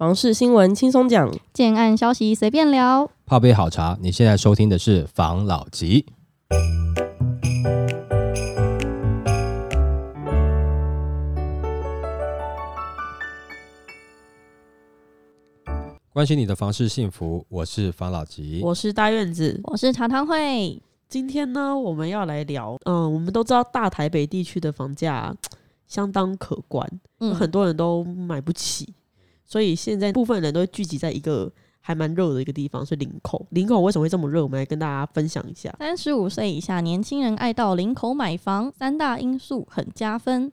房事新闻轻松讲，建案消息随便聊。泡杯好茶，你现在收听的是房老吉。关心你的房事幸福，我是房老吉。我是大院子。我是茶汤会，今天呢，我们要来聊，嗯，我们都知道大台北地区的房价相当可观，嗯很多人都买不起，所以现在部分人都聚集在一个还蛮热的一个地方，是林口。林口为什么会这么热？我们来跟大家分享一下。三十五岁以下年轻人爱到林口买房，三大因素很加分。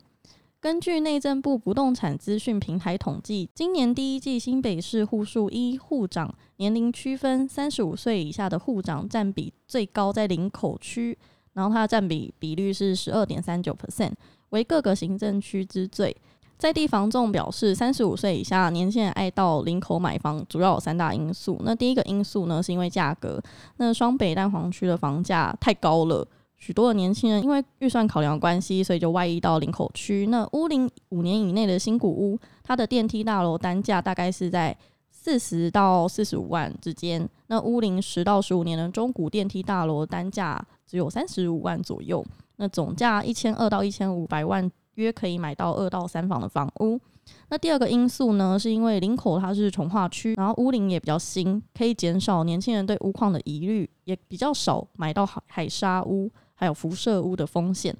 根据内政部不动产资讯平台统计，今年第一季新北市户数一户长年龄区分，三十五岁以下的户长占比最高在林口区，然后它的占比比率是十二点三九 percent，为各个行政区之最。在地房仲表示，三十五岁以下年轻人爱到林口买房，主要有三大因素。那第一个因素呢，是因为价格。那双北蛋黄区的房价太高了，许多的年轻人因为预算考量关系，所以就外移到林口区。那屋龄五年以内的新古屋，它的电梯大楼单价大概是在四十到四十五万之间。那屋龄十到十五年的中古电梯大楼单价只有三十五万左右。那总价一千二到一千五百万，约可以买到二到三房的房屋。那第二个因素呢，是因为林口它是从化区，然后屋龄也比较新，可以减少年轻人对屋况的疑虑，也比较少买到海海沙屋还有辐射屋的风险。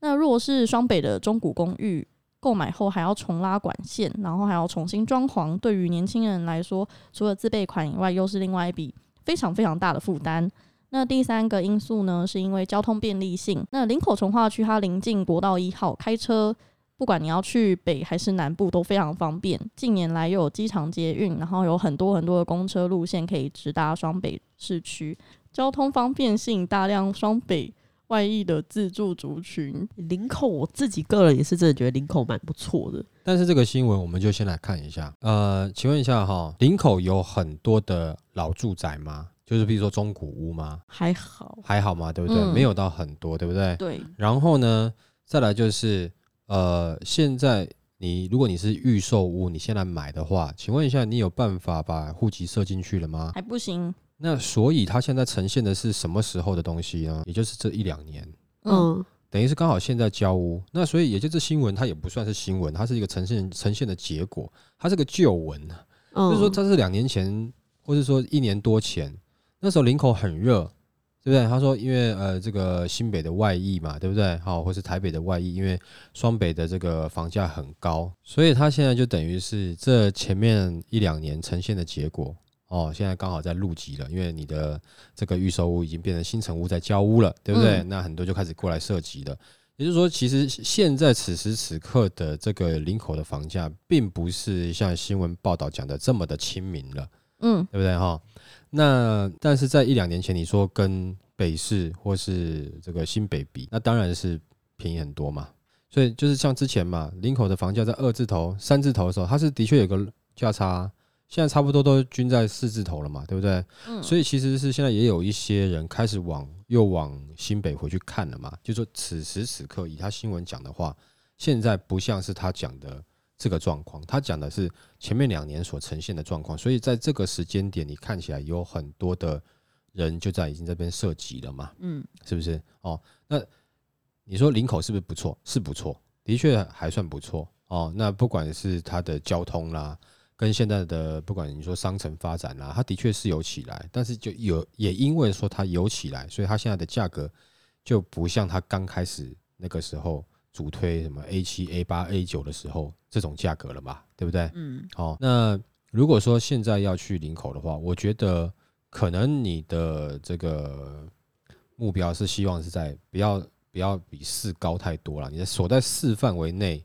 那如果是双北的中古公寓，购买后还要重拉管线，然后还要重新装潢，对于年轻人来说，除了自备款以外，又是另外一笔非常非常大的负担。那第三个因素呢，是因为交通便利性。那林口从化区它临近国道一号，开车不管你要去北还是南部都非常方便。近年来又有机场捷运，然后有很多很多的公车路线可以直达双北市区，交通方便性大量双北外溢的自住族群。林口，我自己个人也是真的觉得林口蛮不错的。但是这个新闻我们就先来看一下。呃，请问一下哈，林口有很多的老住宅吗？就是比如说中古屋吗？还好，还好嘛？对不对？嗯没有到很多，对不对？对，然后呢，再来就是呃，现在你如果你是预售屋，你现在买的话，请问一下，你有办法把户籍设进去了吗？还不行。那所以它现在呈现的是什么时候的东西呢？也就是这一两年，嗯，嗯，等于是刚好现在交屋。那所以也就是新闻，它也不算是新闻，它是一个呈现呈现的结果，它是个旧闻。嗯就是说它是两年前，或者说一年多前，那时候林口很热，对不对？他说因为呃这个新北的外溢嘛，对不对？好，或是台北的外溢，因为双北的这个房价很高，所以他现在就等于是这前面一两年呈现的结果。哦，现在刚好在入籍了，因为你的这个预售屋已经变成新城屋在交屋了，对不对？嗯那很多就开始过来涉及了。也就是说，其实现在此时此刻的这个林口的房价，并不是像新闻报道讲的这么的亲民了，嗯，对不对哈？那但是在一两年前，你说跟北市或是这个新北比，那当然是便宜很多嘛。所以就是像之前嘛，林口的房价在二字头、三字头的时候，它是的确有个价差啊，现在差不多都均在四字头了嘛，对不对？嗯所以其实是现在也有一些人开始往又往新北回去看了嘛，就说此时此刻以他新闻讲的话，现在不像是他讲的这个状况，他讲的是前面两年所呈现的状况，所以在这个时间点，你看起来有很多的人就在已经这边涉及了嘛，嗯，是不是？哦，那你说林口是不是不错？是不错，的确还算不错哦。那不管是它的交通啦，跟现在的不管你说商城发展啦，它的确是有起来，但是就有也因为说它有起来，所以它现在的价格就不像它刚开始那个时候主推什么 A 七、A 八、A 九的时候这种价格了嘛，对不对？嗯，好、那如果说现在要去领口的话，我觉得可能你的这个目标是希望是在不要不要比四高太多了，你的所在四范围内，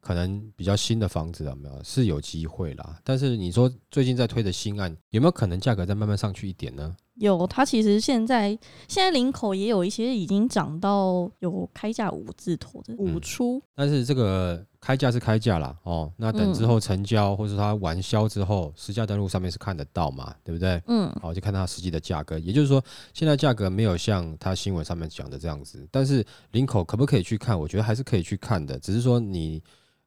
可能比较新的房子有没有是有机会啦。但是你说最近在推的新案，有没有可能价格再慢慢上去一点呢？有，它其实现在现在领口也有一些已经涨到有开价五字头的五嗯出，但是这个开价是开价啦，哦，那等之后成交、或是它完销之后，实价登录上面是看得到嘛，对不对？嗯好，就看它实际的价格。也就是说，现在价格没有像它新闻上面讲的这样子，但是领口可不可以去看？我觉得还是可以去看的，只是说你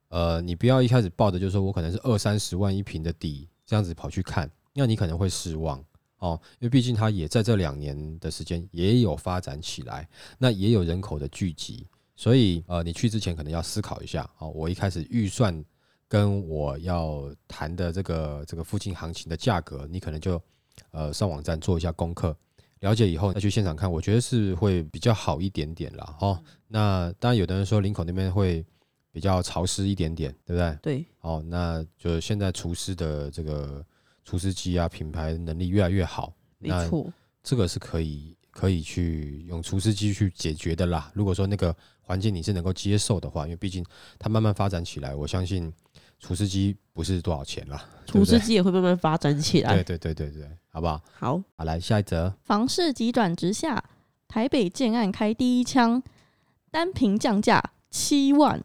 呃，你不要一开始抱的就是说我可能是二三十万一平的底这样子跑去看，那你可能会失望哦，因为毕竟它也在这两年的时间也有发展起来，那也有人口的聚集，所以呃，你去之前可能要思考一下哦，我一开始预算跟我要谈的这个这个附近行情的价格，你可能就呃上网站做一下功课。了解以后再去现场看，我觉得是会比较好一点点啦。哦。那当然，有的人说林口那边会比较潮湿一点点，对不对？对。哦，那就现在厨师的这个厨师机啊，品牌能力越来越好。没错。这个是可以可以去用厨师机去解决的啦。如果说那个环境你是能够接受的话，因为毕竟它慢慢发展起来，我相信。厨师机不是多少钱啦，厨师机也会慢慢发展起来。对对对对对，好不好？好，好来下一则。房市急转直下，台北建案开第一枪，单平降价七万。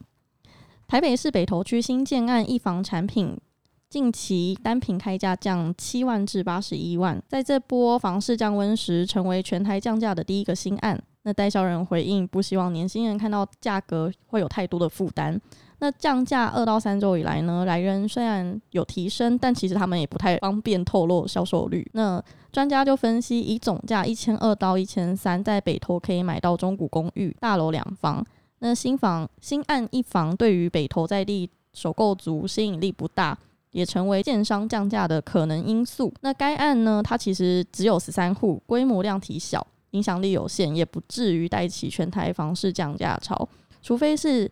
台北市北投区新建案一房产品，近期单品开价降七万至八十一万。在这波房市降温时，成为全台降价的第一个新案。那代销人回应，不希望年轻人看到价格会有太多的负担。那降价二到三周以来呢，来人虽然有提升，但其实他们也不太方便透露销售率。那专家就分析，以总价一千二到一千三，在北投可以买到中古公寓大楼两房。那新房新案一房，对于北投在地首购族吸引力不大，也成为建商降价的可能因素。那该案呢，它其实只有十三户，规模量体小，影响力有限，也不至于带起全台房市降价潮，除非是。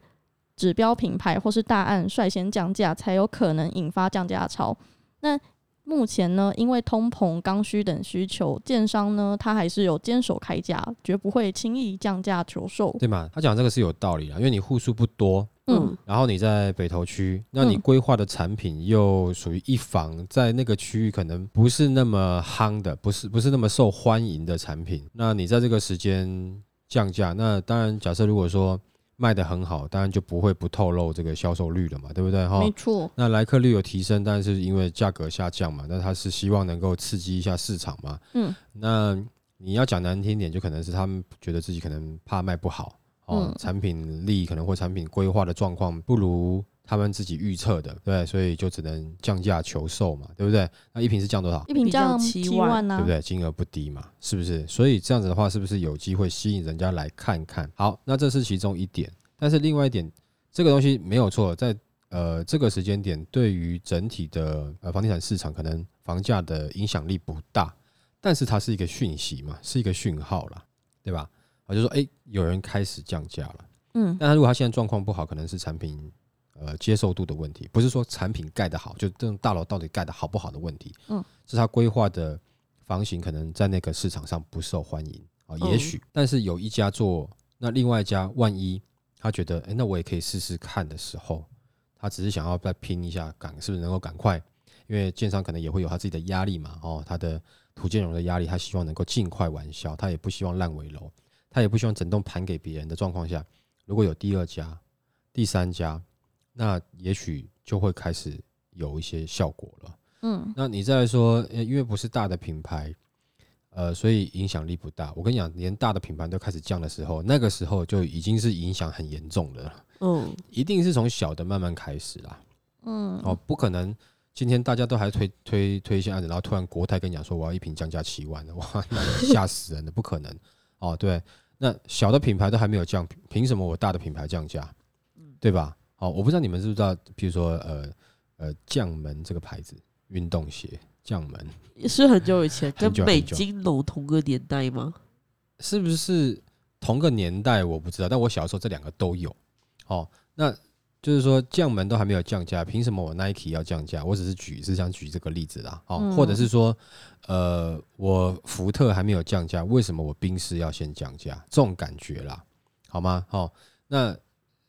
指标品牌或是大案率先降价，才有可能引发降价潮。那目前呢，因为通膨、刚需等需求，建商呢，他还是有坚守开价，绝不会轻易降价求售，对吗？他讲这个是有道理的，因为你户数不多，嗯，然后你在北投区，那你规划的产品又属于一房，在那个区域可能不是那么夯的，不是不是那么受欢迎的产品，那你在这个时间降价，那当然，假设如果说。卖的很好，当然就不会不透露这个销售率了嘛，对不对？哈，没错。那来客率有提升，但是因为价格下降嘛，那他是希望能够刺激一下市场嘛。嗯，那你要讲难听点，就可能是他们觉得自己可能怕卖不好哦，产品力可能或产品规划的状况不如。他们自己预测的，对，所以就只能降价求售嘛，对不对？那一瓶是降多少？一瓶降七万呢，对不对？金额不低嘛，是不是？所以这样子的话，是不是有机会吸引人家来看看？好，那这是其中一点，但是另外一点，这个东西没有错，在呃这个时间点，对于整体的呃房地产市场，可能房价的影响力不大，但是它是一个讯息嘛，是一个讯号啦，对吧？我就说，哎，有人开始降价了，嗯，但他如果他现在状况不好，可能是产品。呃，接受度的问题，不是说产品盖得好，就这种大楼到底盖得好不好的问题，嗯，是他规划的房型可能在那个市场上不受欢迎啊，也许，但是有一家做，那另外一家万一他觉得，哎，那我也可以试试看的时候，他只是想要再拼一下，赶是不是能够赶快？因为建商可能也会有他自己的压力嘛，哦，他的土建融的压力，他希望能够尽快完销，他也不希望烂尾楼，他也不希望整栋盘给别人的状况下，如果有第二家、第三家。那也许就会开始有一些效果了。嗯，那你再说，因为不是大的品牌，呃，所以影响力不大。我跟你讲，连大的品牌都开始降的时候，那个时候就已经是影响很严重的了。嗯，一定是从小的慢慢开始啦。嗯，哦，不可能今天大家都还推推推一些案子，然后突然国泰跟你讲说我要一瓶降价七万的，哇，吓死人了，不可能。哦，对，那小的品牌都还没有降，凭什么我大的品牌降价？嗯，对吧？哦，我不知道你们知不知道，比如说，呃呃，将门这个牌子运动鞋，将门是很久以前，跟美金龙同个年代吗？是不是同个年代？我不知道，但我小时候这两个都有。哦，那就是说降门都还没有降价，凭什么我 Nike 要降价？我只是举是想举这个例子啦。哦，或者是说，呃，我福特还没有降价，为什么我宾士要先降价？这种感觉啦，好吗？好，那。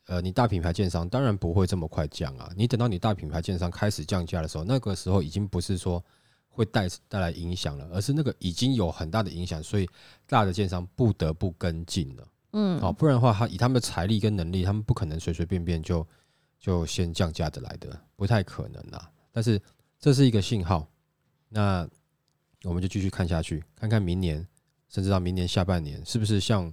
呃，你大品牌建商当然不会这么快降啊！你等到你大品牌建商开始降价的时候，那个时候已经不是说会带带来影响了，而是那个已经有很大的影响，所以大的建商不得不跟进了。嗯，好，不然的话，他以他们的财力跟能力，他们不可能随随便便就就先降价的来的，不太可能啦。但是这是一个信号，那我们就继续看下去，看看明年，甚至到明年下半年，是不是像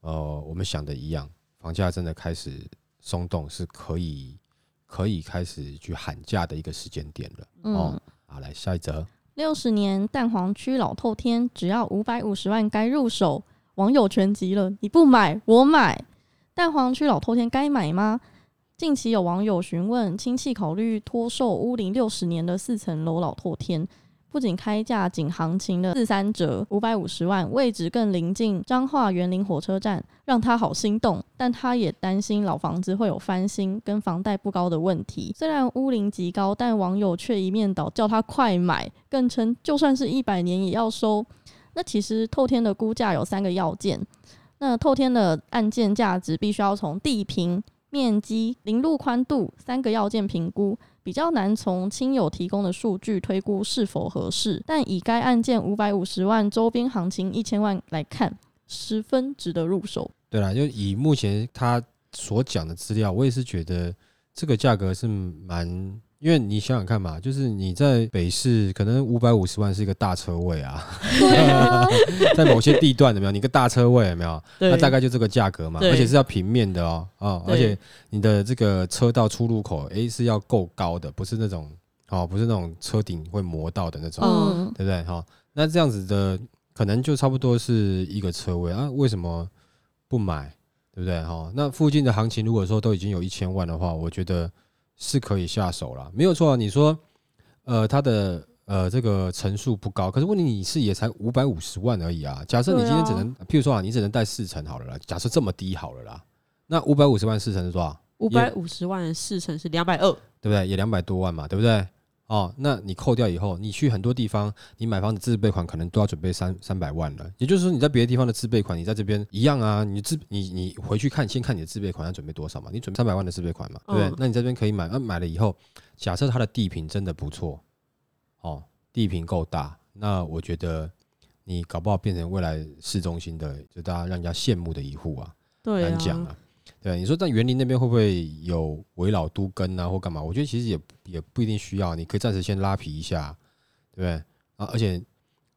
呃我们想的一样。房价真的开始松动，是可以可以开始去喊价的一个时间点了。嗯哦，好，来下一则。六十年蛋黄区老透天，只要五百五十万该入手，网友全急了，你不买我买。蛋黄区老透天该买吗？近期有网友询问亲戚考虑托售屋龄六十年的四层楼老透天，不仅开价仅行情的四三折，五百五十万，位置更临近彰化园林火车站，让他好心动。但他也担心老房子会有翻新跟房贷不高的问题。虽然屋龄极高，但网友却一面倒叫他快买，更称就算是一百年也要收。那其实透天的估价有三个要件，那透天的案件价值必须要从地平、面积、林路宽度三个要件评估，比较难从亲友提供的数据推估是否合适。但以该案件五百五十万周边行情一千万来看，十分值得入手。对啦，就以目前他所讲的资料，我也是觉得这个价格是蛮，因为你想想看嘛，就是你在北市可能五百五十万是一个大车位啊，啊，在某些地段有没有？你个大车位有没有？那大概就这个价格嘛，而且是要平面的哦，哦，而且你的这个车道出入口，诶是要够高的，不是那种哦，不是那种车顶会磨到的那种，嗯，对不对？哈、那这样子的可能就差不多是一个车位啊，为什么不买？对不对？哈、那附近的行情如果说都已经有一千万的话，我觉得是可以下手了，没有错啊。你说，呃，它的呃这个层数不高，可是问题你是也才五百五十万而已啊。假设你今天只能，譬如说啊，你只能贷四成好了啦，假设这么低好了啦，那五百五十万四成是多少？五百五十万四成是两百二，对不对？也两百多万嘛，对不对？哦，那你扣掉以后，你去很多地方，你买房子自备款可能都要准备三三百万了。也就是说，你在别的地方的自备款，你在这边一样啊。你自你你回去看，先看你的自备款要准备多少嘛？你准备三百万的自备款嘛，对不对？嗯那你这边可以买，那、买了以后，假设它的地坪真的不错，哦，地坪够大，那我觉得你搞不好变成未来市中心的，就大家让人家羡慕的一户啊。对啊，难讲啊。对，你说在园林那边会不会有围绕都根啊，或干嘛？我觉得其实也也不一定需要，你可以暂时先拉皮一下，对不对？啊，而且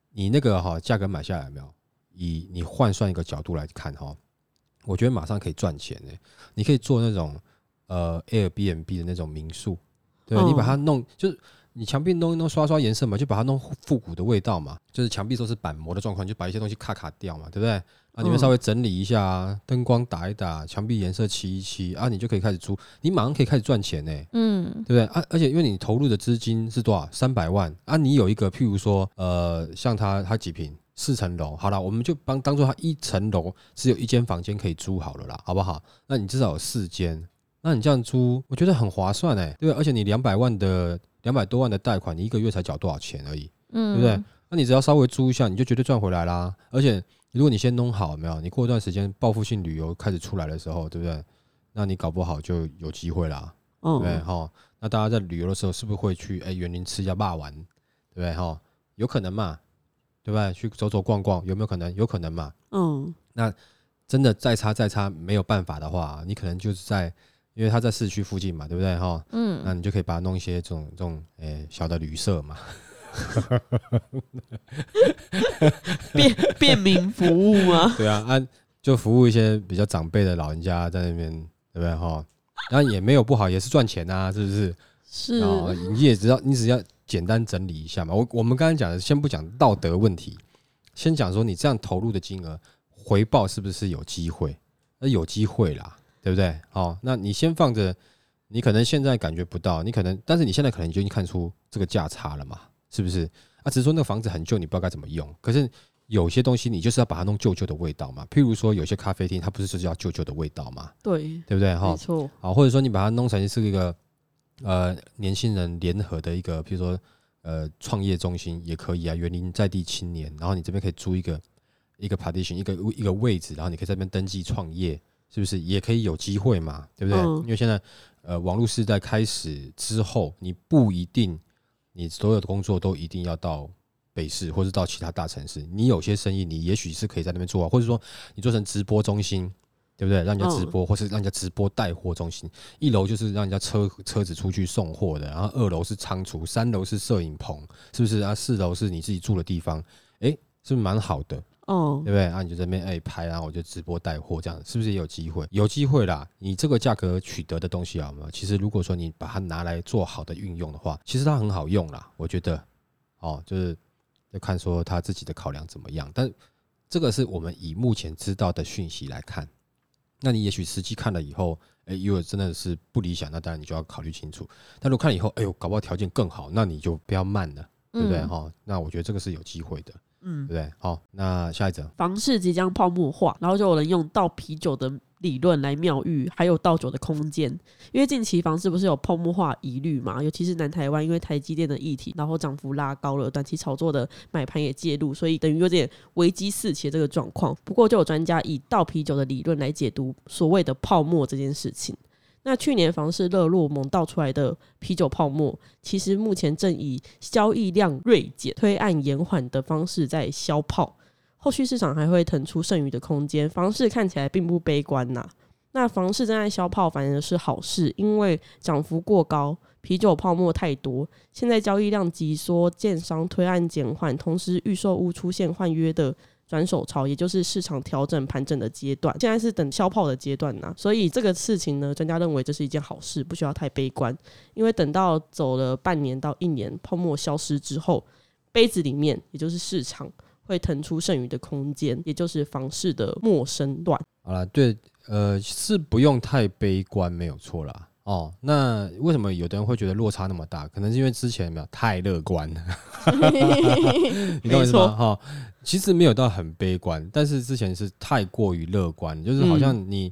你那个哈价格买下来有没有？以你换算一个角度来看哈，我觉得马上可以赚钱诶、你可以做那种呃 Airbnb 的那种民宿，对你把它弄就是。你墙壁弄一弄，刷刷颜色嘛，就把它弄复古的味道嘛，就是墙壁都是板模的状况，就把一些东西咔咔掉嘛，对不对？啊，你们嗯稍微整理一下啊，灯光打一打，墙壁颜色漆一漆啊，你就可以开始租，你马上可以开始赚钱呢、嗯，对不对？啊，而且因为你投入的资金是多少？三百万啊，你有一个譬如说，呃，像他他几平？四层楼，好了，我们就帮当做他一层楼只有一间房间可以租好了啦，好不好？那你至少有四间，那你这样租，我觉得很划算哎、对不对？而且你两百万的两百多万的贷款，你一个月才缴多少钱而已？嗯，对不对？那你只要稍微租一下，你就绝对赚回来啦。而且如果你先弄好，没有？你过一段时间报复性旅游开始出来的时候，对不对？那你搞不好就有机会啦，对哈，那大家在旅游的时候，是不是会去哎园林吃一下霸丸，对不对？哈，有可能嘛，对不对？去走走逛逛，有没有可能？有可能嘛。嗯，那真的再差再差没有办法的话，你可能就是在，因为它在市区附近嘛，对不对？哈，嗯，那你就可以把它弄一些这种这种诶、小的旅社嘛，便便民服务吗？对啊，按就服务一些比较长辈的老人家在那边，对不对哈？当然也没有不好，也是赚钱啊，是不是？是，哦，你也知道你只要简单整理一下嘛。我我们刚才讲的，先不讲道德问题，先讲说你这样投入的金额回报是不是有机会？那有机会啦，对不对？哦，那你先放着，你可能现在感觉不到，你可能，但是你现在可能就已经看出这个价差了嘛，是不是？啊，只是说那个房子很旧，你不知道该怎么用，可是。有些东西你就是要把它弄旧旧的味道嘛，譬如说有些咖啡厅，它不是就是要旧旧的味道嘛，对，对不对？哈没，错，啊，或者说你把它弄成是一个呃年轻人联合的一个，譬如说呃创业中心也可以啊，园林在地青年，然后你这边可以租一个一个 partition 一个一个位置，然后你可以在那边登记创业，是不是也可以有机会嘛？对不对？嗯因为现在呃网络时代开始之后，你不一定你所有的工作都一定要到。北市或是到其他大城市，你有些生意你也许是可以在那边做啊，或者说你做成直播中心，对不对？让人家直播，或是让人家直播带货中心。一楼就是让人家车车子出去送货的，然后二楼是仓储，三楼是摄影棚，是不是啊？四楼是你自己住的地方，诶，是不是蛮好的？哦对，不对？啊，你就在那边哎拍，然后我就直播带货，这样是不是也有机会？有机会啦！你这个价格取得的东西啊，有没有其实如果说你把它拿来做好的运用的话，其实它很好用啦。我觉得，哦，就是要看说他自己的考量怎么样。但这个是我们以目前知道的讯息来看，那你也许实际看了以后，哎，如果真的是不理想，那当然你就要考虑清楚。但如果看了以后，哎呦，搞不好条件更好，那你就不要慢了，对不对？嗯哈、那我觉得这个是有机会的，对嗯不，对？好，那下一则。房市即将泡沫化，然后就有人用倒啤酒的理论来妙喻，还有倒酒的空间。因为近期房市不是有泡沫化疑虑嘛，尤其是南台湾，因为台积电的议题，然后涨幅拉高了，短期炒作的买盘也介入，所以等于有点危机四起的这个状况。不过就有专家以倒啤酒的理论来解读所谓的泡沫这件事情。那去年房市热络猛倒出来的啤酒泡沫，其实目前正以交易量锐减、推案延缓的方式在消泡。后续市场还会腾出剩余的空间，房市看起来并不悲观呐、那房市正在消泡，反而是好事，因为涨幅过高，啤酒泡沫太多，现在交易量急缩，建商推案减缓，同时预售屋出现换约的转手潮，也就是市场调整盘整的阶段，现在是等消泡的阶段呐、所以这个事情呢，专家认为这是一件好事，不需要太悲观，因为等到走了半年到一年，泡沫消失之后，杯子里面也就是市场会腾出剩余的空间，也就是房市的陌生段。好了，对，呃，是不用太悲观，没有错啦。哦，那为什么有的人会觉得落差那么大？可能是因为之前没有太乐观了，你懂我意思吗？哈、其实没有到很悲观，但是之前是太过于乐观，就是好像你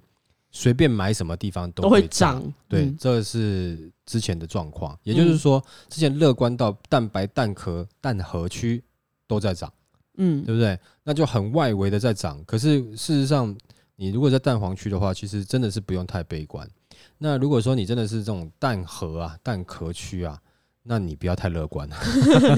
随便买什么地方都都会会涨。涨，对，嗯这是之前的状况，也就是说，之前乐观到蛋白、蛋壳、蛋核区都在涨。嗯对不对？那就很外围的在涨，可是事实上，你如果在蛋黄区的话，其实真的是不用太悲观。那如果说你真的是这种蛋壳啊、蛋壳区啊，那你不要太乐观，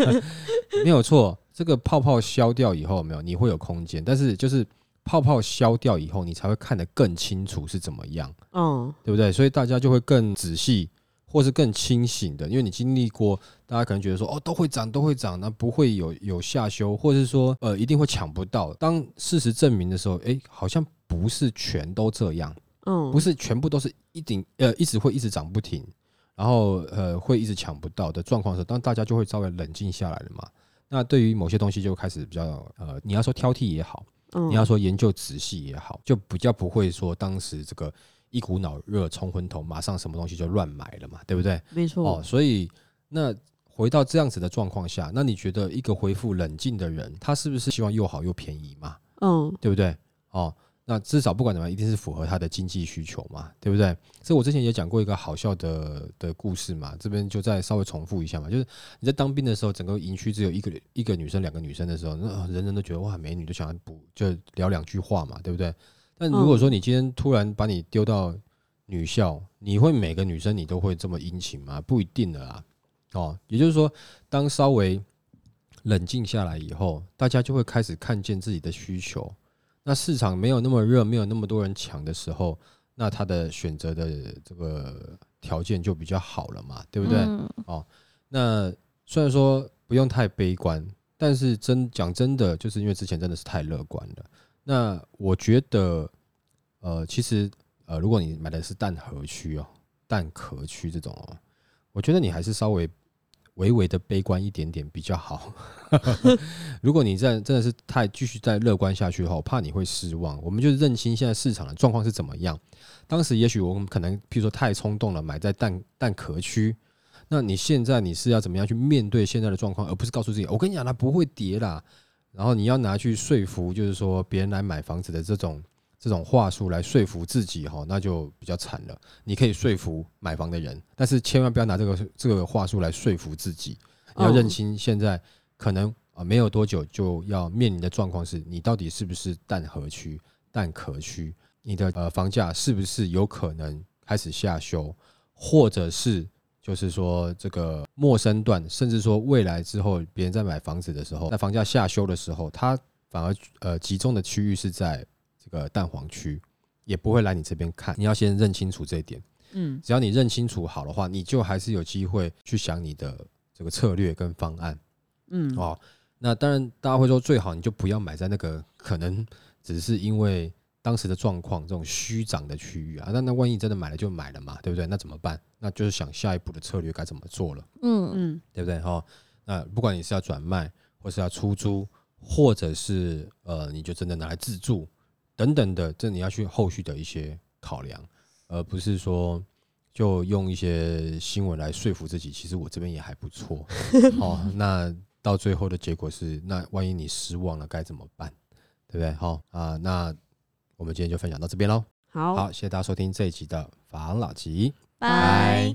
没有错。这个泡泡消掉以后，没有你会有空间，但是就是泡泡消掉以后，你才会看得更清楚是怎么样，嗯对不对？所以大家就会更仔细，或是更清醒的，因为你经历过，大家可能觉得说哦都会涨都会涨，那不会有有下修，或者是说呃一定会抢不到。当事实证明的时候，诶，好像不是全都这样，嗯，不是全部都是一定呃一直会一直涨不停，然后呃会一直抢不到的状况的时候，当大家就会稍微冷静下来了嘛。那对于某些东西就开始比较呃，你要说挑剔也好，嗯你要说研究仔细也好，就比较不会说当时这个一股脑热冲昏头，马上什么东西就乱买了嘛，对不对？没错，哦，所以那回到这样子的状况下，那你觉得一个恢复冷静的人，他是不是希望又好又便宜嘛？嗯对不对？哦，那至少不管怎么样，一定是符合他的经济需求嘛，对不对？所以我之前也讲过一个好笑的的故事嘛，这边就再稍微重复一下嘛，就是你在当兵的时候，整个营区只有一个一个女生、两个女生的时候，那呃人人都觉得哇美女，都想要补，就聊两句话嘛，对不对？但如果说你今天突然把你丢到女校，你会每个女生你都会这么殷勤吗？不一定的啦。哦，也就是说，当稍微冷静下来以后，大家就会开始看见自己的需求。那市场没有那么热，没有那么多人抢的时候，那他的选择的这个条件就比较好了嘛，对不对？嗯那虽然说不用太悲观，但是真讲真的，就是因为之前真的是太乐观了。那我觉得，呃，其实呃，如果你买的是蛋壳区哦，蛋壳区这种哦，我觉得你还是稍微微微的悲观一点点比较好。如果你在真的是太继续再乐观下去的话，我怕你会失望。我们就认清现在市场的状况是怎么样。当时也许我们可能，譬如说太冲动了，买在蛋蛋壳区。那你现在你是要怎么样去面对现在的状况，而不是告诉自己，我跟你讲它不会跌啦。然后你要拿去说服，就是说别人来买房子的这种这种话术来说服自己哈，那就比较惨了。你可以说服买房的人，但是千万不要拿这个这个话术来说服自己。你要哦认清现在可能啊没有多久就要面临的状况是，你到底是不是蛋壳区、蛋壳区，你的呃房价是不是有可能开始下修，或者是就是说这个陌生段，甚至说未来之后别人在买房子的时候，在房价下修的时候，它反而呃集中的区域是在这个蛋黄区，也不会来你这边看。你要先认清楚这一点。嗯只要你认清楚好的话，你就还是有机会去想你的这个策略跟方案嗯哦。那当然，大家会说最好你就不要买在那个可能只是因为当时的状况这种虚涨的区域啊。那那万一真的买了就买了嘛，对不对？那怎么办？那就是想下一步的策略该怎么做了，嗯嗯对不对？哈，那不管你是要转卖，或是要出租，或者是呃，你就真的拿来自住等等的，这你要去后续的一些考量，而不是说就用一些新闻来说服自己，其实我这边也还不错。哦，那到最后的结果是，那万一你失望了该怎么办？对不对？好啊，那我们今天就分享到这边喽。好，好，谢谢大家收听这一集的法郎老吉。拜。